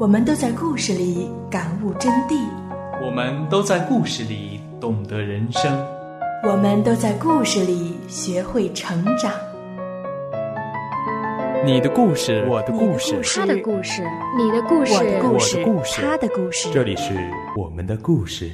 我们都在故事里感悟真谛，我们都在故事里懂得人生，我们都在故事里学会成长。你的故事，我的故事，他的故事，你的故事，我的故事，他的故事。这里是我们的故事。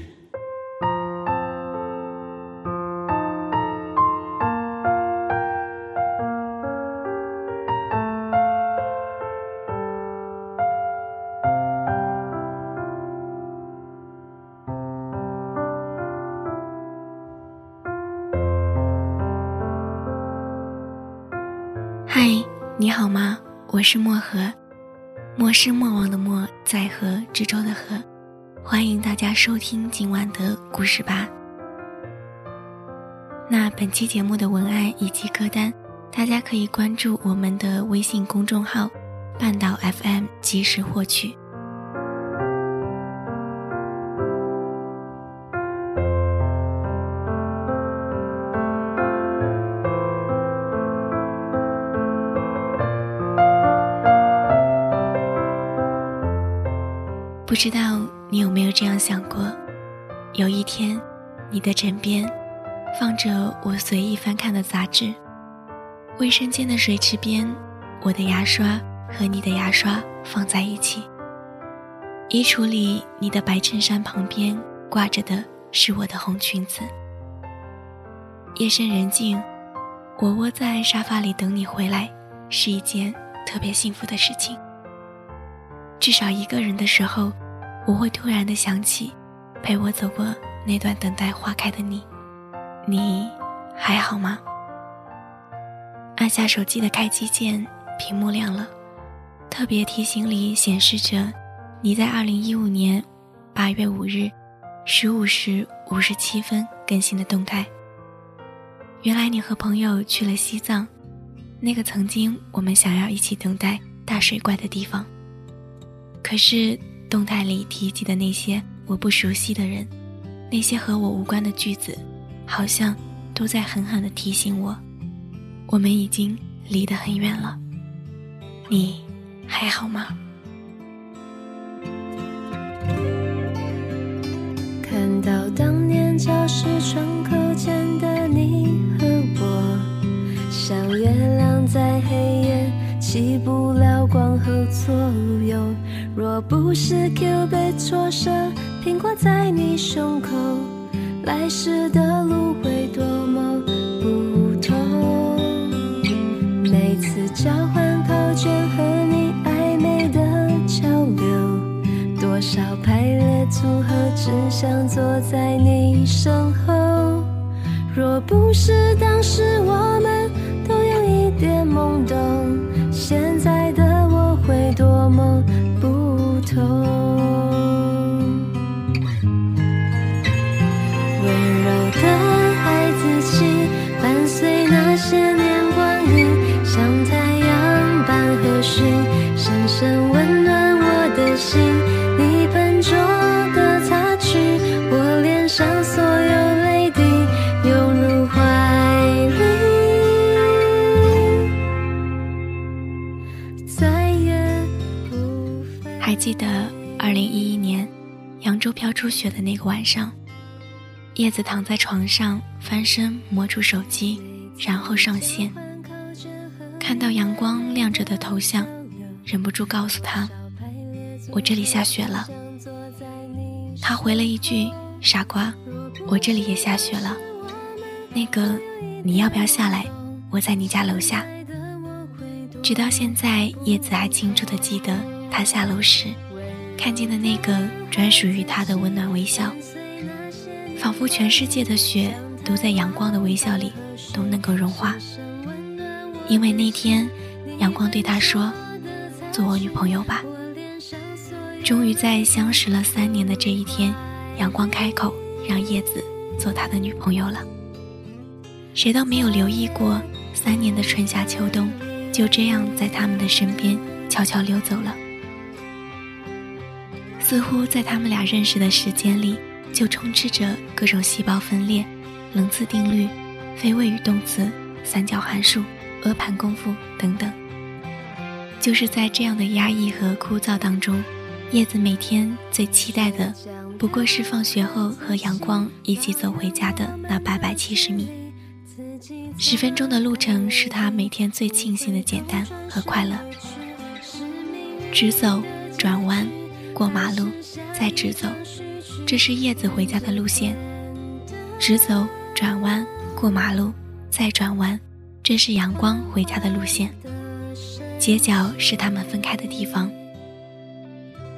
你好吗？我是漠河，漠是莫忘的莫，在河之洲的河。欢迎大家收听今晚的故事吧。那本期节目的文案以及歌单，大家可以关注我们的微信公众号“半岛 FM” 及时获取。不知道你有没有这样想过，有一天，你的枕边放着我随意翻看的杂志，卫生间的水池边，我的牙刷和你的牙刷放在一起，衣橱里你的白衬衫旁边挂着的是我的红裙子。夜深人静，我窝在沙发里等你回来，是一件特别幸福的事情。至少一个人的时候，我会突然的想起，陪我走过那段等待花开的你，你还好吗？按下手机的开机键，屏幕亮了，特别提醒里显示着你在二零一五年八月五日十五时五十七分更新的动态。原来你和朋友去了西藏，那个曾经我们想要一起等待大水怪的地方。可是，动态里提及的那些我不熟悉的人，那些和我无关的句子，好像都在狠狠地提醒我，我们已经离得很远了。你还好吗？看到当年教室窗口前的你和我，像月亮在黑夜起不了光和左右。若不是 Q 被错射，苹果在你胸口，来时的路会多么不同。每次交换考卷和你暧昧的交流，多少排列组合，只想坐在你身后。若不是当时我们都有一点懵懂，现在的我会多么。出雪的那个晚上，叶子躺在床上，翻身摸出手机，然后上线。看到阳光亮着的头像，忍不住告诉他：“我这里下雪了。”他回了一句：“傻瓜，我这里也下雪了。”那个，你要不要下来？我在你家楼下。直到现在，叶子还清楚的记得他下楼时。看见的那个专属于他的温暖微笑，仿佛全世界的雪都在阳光的微笑里都能够融化。因为那天，阳光对他说：“做我女朋友吧。”终于在相识了三年的这一天，阳光开口让叶子做他的女朋友了。谁都没有留意过，三年的春夏秋冬就这样在他们的身边悄悄溜走了。似乎在他们俩认识的时间里，就充斥着各种细胞分裂、棱次定律、非谓语动词、三角函数、阿盘功夫等等。就是在这样的压抑和枯燥当中，叶子每天最期待的，不过是放学后和阳光一起走回家的那八百七十米。十分钟的路程是他每天最庆幸的简单和快乐。直走，转弯，过马路，再直走，这是叶子回家的路线。直走，转弯，过马路，再转弯，这是阳光回家的路线。街角是他们分开的地方。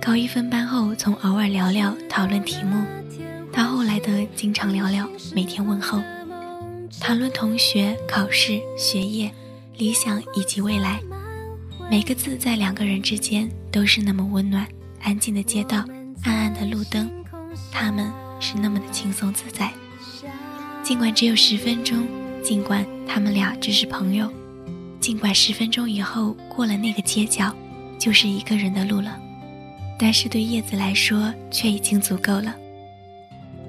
高一分班后，从偶尔聊聊讨论题目，到后来的经常聊聊，每天问候，谈论同学、考试、学业、理想以及未来，每个字在两个人之间都是那么温暖。安静的街道，暗暗的路灯，他们是那么的轻松自在。尽管只有十分钟，尽管他们俩只是朋友，尽管十分钟以后过了那个街角，就是一个人的路了。但是对叶子来说，却已经足够了。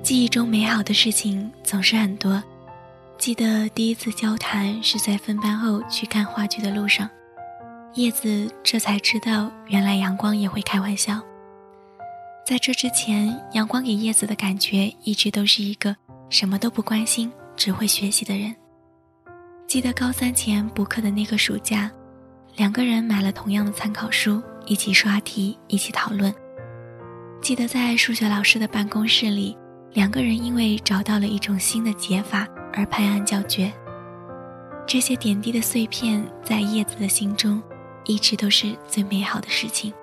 记忆中美好的事情总是很多。记得第一次交谈是在分班后去看话剧的路上，叶子这才知道，原来阳光也会开玩笑。在这之前，阳光给叶子的感觉一直都是一个什么都不关心、只会学习的人。记得高三前补课的那个暑假，两个人买了同样的参考书。一起刷题，一起讨论。记得在数学老师的办公室里，两个人因为找到了一种新的解法而拍案叫绝。这些点滴的碎片，在叶子的心中，一直都是最美好的事情。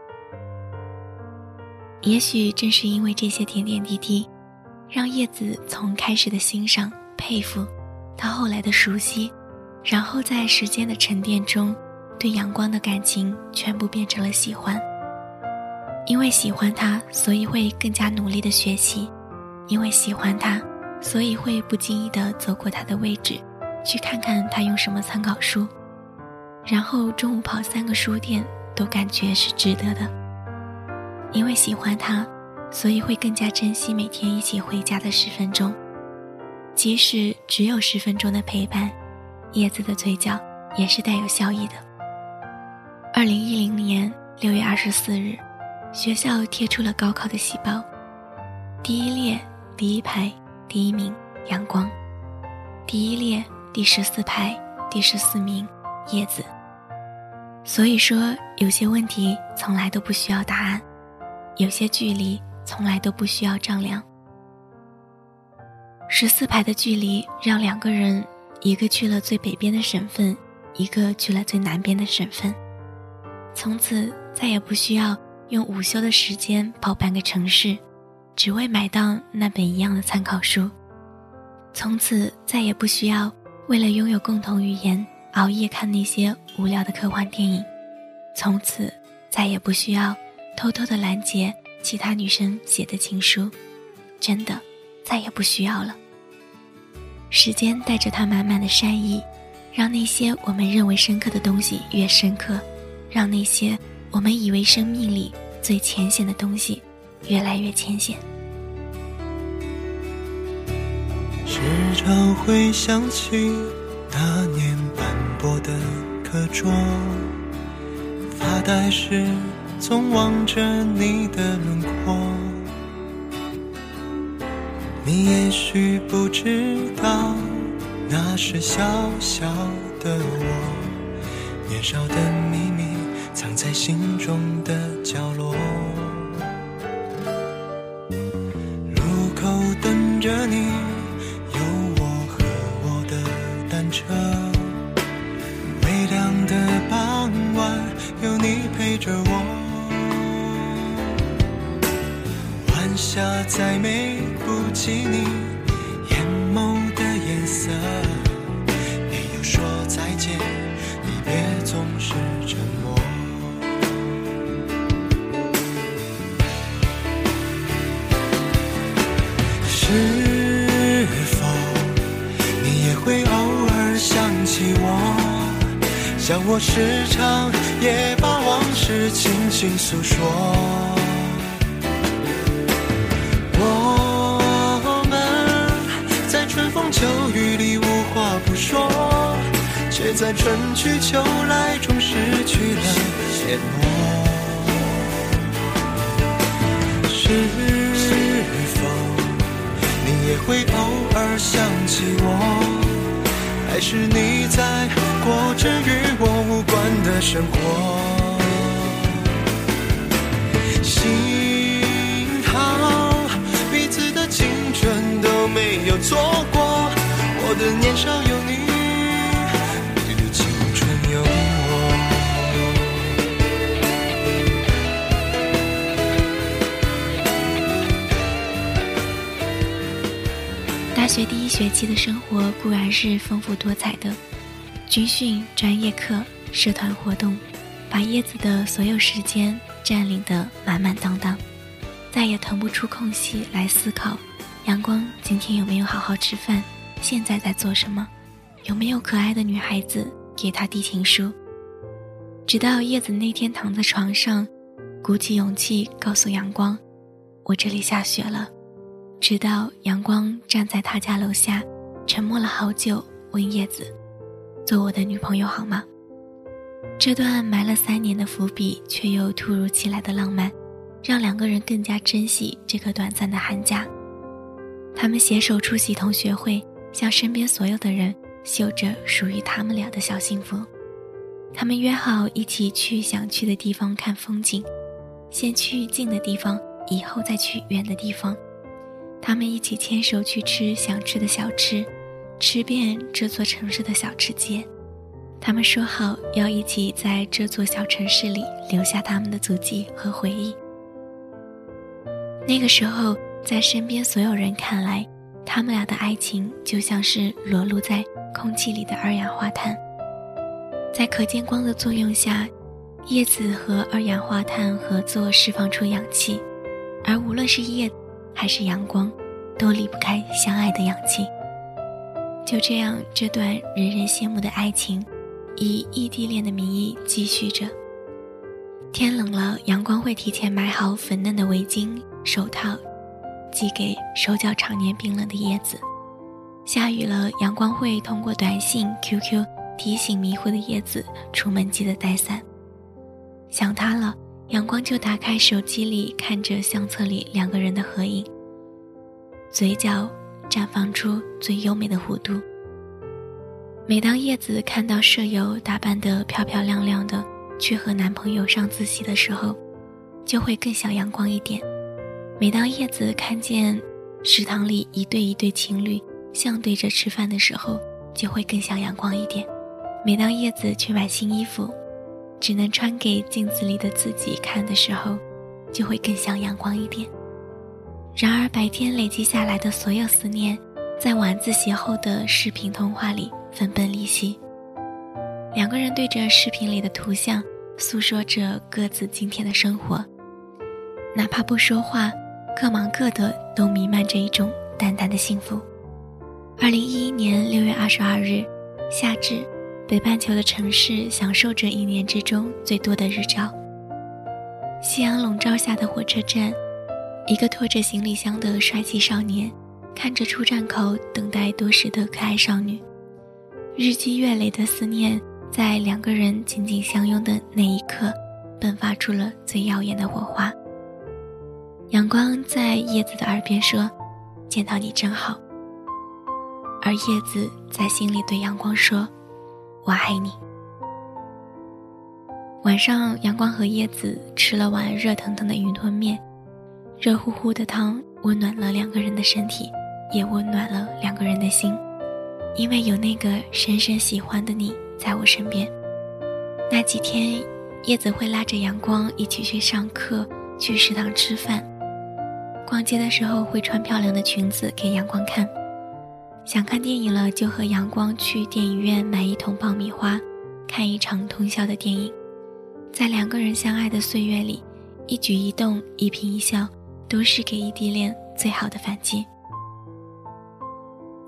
也许正是因为这些点点滴滴，让叶子从开始的欣赏、佩服，到后来的熟悉，然后在时间的沉淀中。对阳光的感情全部变成了喜欢。因为喜欢他，所以会更加努力的学习；因为喜欢他，所以会不经意的走过他的位置，去看看他用什么参考书。然后中午跑三个书店，都感觉是值得的。因为喜欢他，所以会更加珍惜每天一起回家的十分钟，即使只有十分钟的陪伴，叶子的嘴角也是带有笑意的。二零一零年六月二十四日，学校贴出了高考的喜报：第一列第一排第一名阳光，第一列第十四排第十四名叶子。所以说，有些问题从来都不需要答案，有些距离从来都不需要丈量。十四排的距离让两个人，一个去了最北边的省份，一个去了最南边的省份。从此再也不需要用午休的时间跑半个城市，只为买到那本一样的参考书。从此再也不需要为了拥有共同语言熬夜看那些无聊的科幻电影。从此再也不需要偷偷的拦截其他女生写的情书，真的再也不需要了。时间带着它满满的善意，让那些我们认为深刻的东西越深刻。让那些我们以为生命里最浅显的东西，越来越浅显。时常会想起那年我的课桌，发呆时总望着你的轮廓。你也许不知道，那是小小的我，年少的秘密。藏在心中的角落，亮的傍晚，有你陪着我。晚霞再美不及你眼眸的颜色。像我时常也把往事轻轻诉说。我们在春风秋雨里无话不说，却在春去秋来中失去了联络。是否你也会偶尔想起我？还是你在过着与我无关的生活？幸好彼此的青春都没有错过，我的年少有你。大学第一学期的生活固然是丰富多彩的，军训、专业课、社团活动，把叶子的所有时间占领得满满当当，再也腾不出空隙来思考：阳光今天有没有好好吃饭？现在在做什么？有没有可爱的女孩子给他递情书？直到叶子那天躺在床上，鼓起勇气告诉阳光：“我这里下雪了。”直到阳光站在他家楼下，沉默了好久，问叶子：“做我的女朋友好吗？”这段埋了三年的伏笔，却又突如其来的浪漫，让两个人更加珍惜这个短暂的寒假。他们携手出席同学会，向身边所有的人秀着属于他们俩的小幸福。他们约好一起去想去的地方看风景，先去近的地方，以后再去远的地方。他们一起牵手去吃想吃的小吃，吃遍这座城市的小吃街。他们说好要一起在这座小城市里留下他们的足迹和回忆。那个时候，在身边所有人看来，他们俩的爱情就像是裸露在空气里的二氧化碳。在可见光的作用下，叶子和二氧化碳合作释放出氧气，而无论是叶。还是阳光，都离不开相爱的氧气。就这样，这段人人羡慕的爱情，以异地恋的名义继续着。天冷了，阳光会提前买好粉嫩的围巾、手套，寄给手脚常年冰冷的叶子。下雨了，阳光会通过短信、QQ 提醒迷糊的叶子出门记得带伞。想他了。阳光就打开手机里看着相册里两个人的合影，嘴角绽放出最优美的弧度。每当叶子看到舍友打扮得漂漂亮亮的去和男朋友上自习的时候，就会更想阳光一点。每当叶子看见食堂里一对一对情侣相对着吃饭的时候，就会更想阳光一点。每当叶子去买新衣服。只能穿给镜子里的自己看的时候，就会更像阳光一点。然而白天累积下来的所有思念，在晚自习后的视频通话里分崩离析。两个人对着视频里的图像，诉说着各自今天的生活，哪怕不说话，各忙各的，都弥漫着一种淡淡的幸福。二零一一年六月二十二日，夏至。北半球的城市享受着一年之中最多的日照。夕阳笼罩下的火车站，一个拖着行李箱的帅气少年，看着出站口等待多时的可爱少女，日积月累的思念，在两个人紧紧相拥的那一刻，迸发出了最耀眼的火花。阳光在叶子的耳边说：“见到你真好。”而叶子在心里对阳光说。我爱你。晚上，阳光和叶子吃了碗热腾腾的云吞面，热乎乎的汤温暖了两个人的身体，也温暖了两个人的心。因为有那个深深喜欢的你在我身边。那几天，叶子会拉着阳光一起去上课，去食堂吃饭。逛街的时候，会穿漂亮的裙子给阳光看。想看电影了，就和阳光去电影院买一桶爆米花，看一场通宵的电影。在两个人相爱的岁月里，一举一动、一颦一笑，都是给异地恋最好的反击。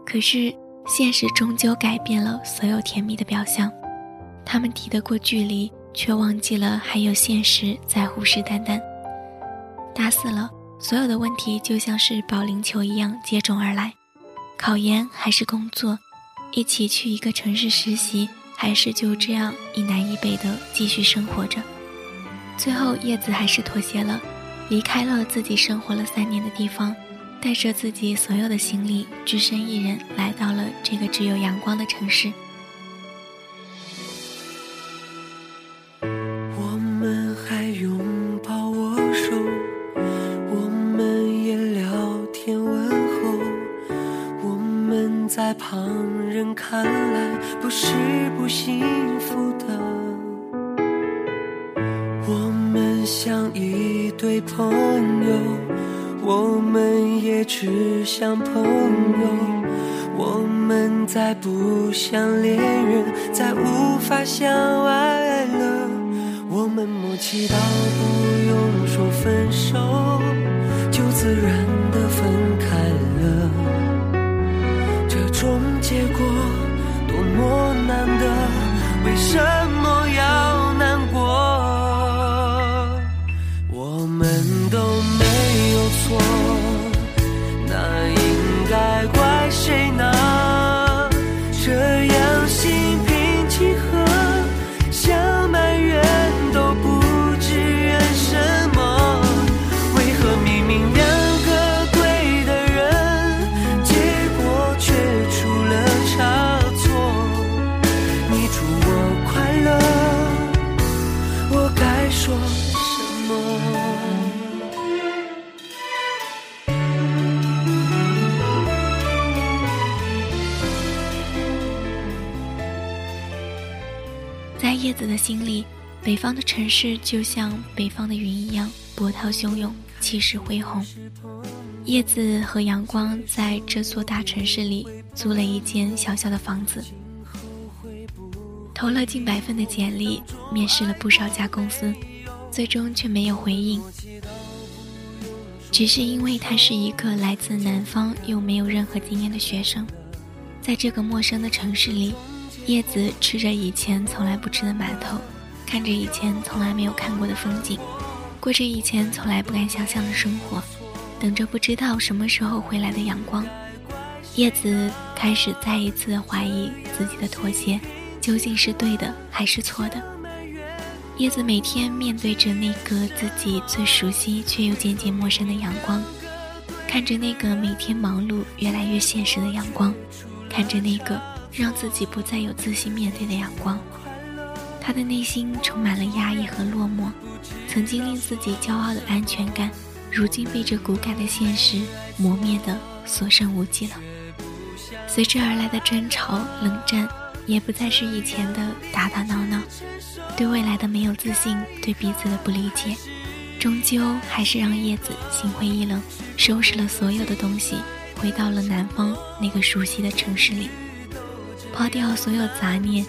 可是，现实终究改变了所有甜蜜的表象。他们抵得过距离，却忘记了还有现实在虎视眈眈。大四了，所有的问题就像是保龄球一样接踵而来。考研还是工作，一起去一个城市实习，还是就这样一南一北的继续生活着。最后，叶子还是妥协了，离开了自己生活了三年的地方，带着自己所有的行李，只身一人来到了这个只有阳光的城市。我们也只像朋友。我们再不像恋人，再无法相爱了。我们默契到不用说分手，就自然的分开了。这种结果多么难得，为什么的城市就像北方的云一样波涛汹涌，气势恢宏。叶子和阳光在这座大城市里租了一间小小的房子，投了近百份的简历，面试了不少家公司，最终却没有回应。只是因为他是一个来自南方又没有任何经验的学生，在这个陌生的城市里。叶子吃着以前从来不吃的馒头，看着以前从来没有看过的风景，过着以前从来不敢想象的生活，等着不知道什么时候回来的阳光。叶子开始再一次怀疑自己的妥协究竟是对的还是错的。叶子每天面对着那个自己最熟悉却又渐渐陌生的阳光，看着那个每天忙碌越来越现实的阳光，看着那个。让自己不再有自信面对的阳光，他的内心充满了压抑和落寞。曾经令自己骄傲的安全感，如今被这骨感的现实磨灭的所剩无几了。随之而来的争吵、冷战，也不再是以前的打打闹闹。对未来的没有自信，对彼此的不理解，终究还是让叶子心灰意冷，收拾了所有的东西，回到了南方那个熟悉的城市里。抛掉所有杂念，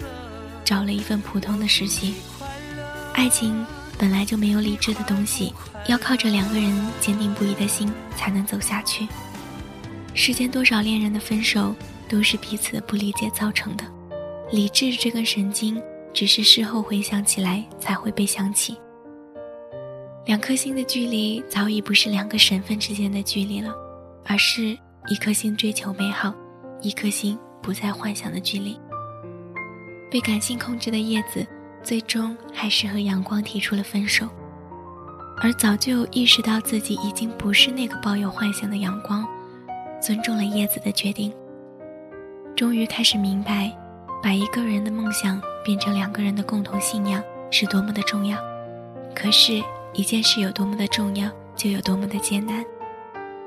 找了一份普通的实习。爱情本来就没有理智的东西，要靠着两个人坚定不移的心才能走下去。世间多少恋人的分手，都是彼此不理解造成的。理智这根神经，只是事后回想起来才会被想起。两颗心的距离，早已不是两个省份之间的距离了，而是一颗心追求美好，一颗心。不再幻想的距离。被感性控制的叶子，最终还是和阳光提出了分手。而早就意识到自己已经不是那个抱有幻想的阳光，尊重了叶子的决定。终于开始明白，把一个人的梦想变成两个人的共同信仰是多么的重要。可是，一件事有多么的重要，就有多么的艰难。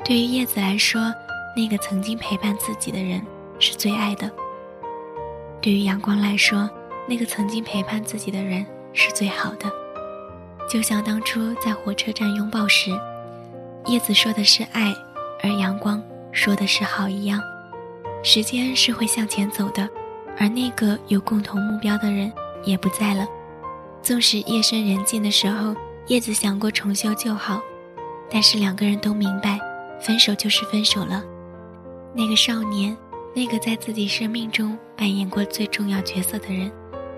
对于叶子来说，那个曾经陪伴自己的人。是最爱的。对于阳光来说，那个曾经陪伴自己的人是最好的。就像当初在火车站拥抱时，叶子说的是爱，而阳光说的是好一样。时间是会向前走的，而那个有共同目标的人也不在了。纵使夜深人静的时候，叶子想过重修旧好，但是两个人都明白，分手就是分手了。那个少年。那个在自己生命中扮演过最重要角色的人，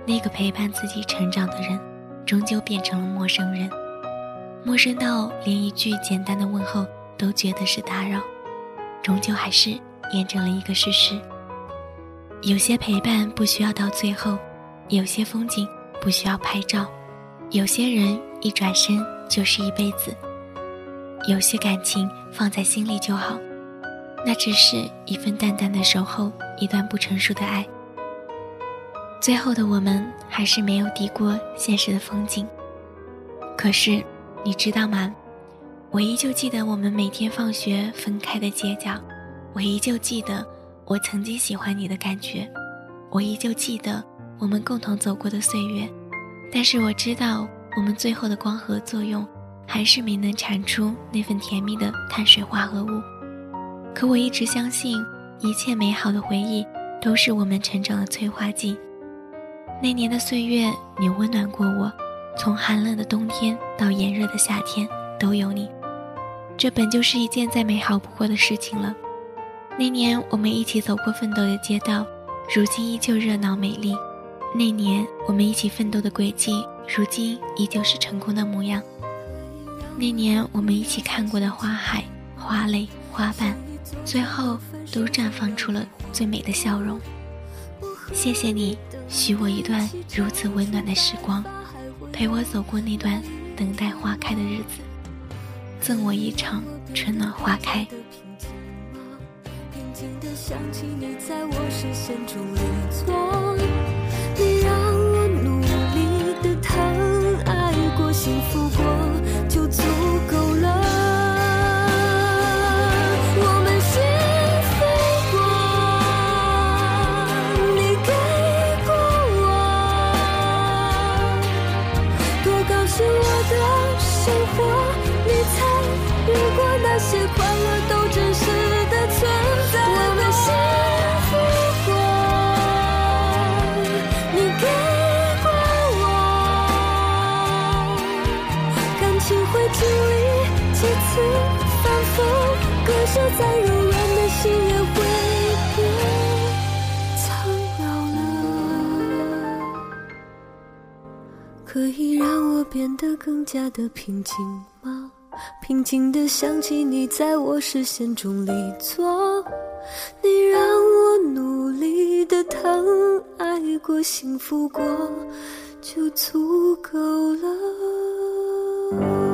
那个陪伴自己成长的人，终究变成了陌生人，陌生到连一句简单的问候都觉得是打扰，终究还是验证了一个事实：有些陪伴不需要到最后，有些风景不需要拍照，有些人一转身就是一辈子，有些感情放在心里就好，那只是一份淡淡的守候，一段不成熟的爱。最后的我们还是没有抵过现实的风景。可是，你知道吗？我依旧记得我们每天放学分开的街角，我依旧记得我曾经喜欢你的感觉，我依旧记得我们共同走过的岁月。但是我知道，我们最后的光合作用，还是没能产出那份甜蜜的碳水化合物。可我一直相信，一切美好的回忆都是我们成长的催化剂。那年的岁月，你温暖过我，从寒冷的冬天到炎热的夏天，都有你。这本就是一件再美好不过的事情了。那年我们一起走过奋斗的街道，如今依旧热闹美丽。那年我们一起奋斗的轨迹，如今依旧是成功的模样。那年我们一起看过的花海、花蕾、花瓣，最后都绽放出了最美的笑容。谢谢你，许我一段如此温暖的时光，陪我走过那段等待花开的日子，赠我一场春暖花开。再柔软的心也会变苍老了。可以让我变得更加的平静吗？平静的想起你在我视线中离座，你让我努力的疼爱过、幸福过，就足够了。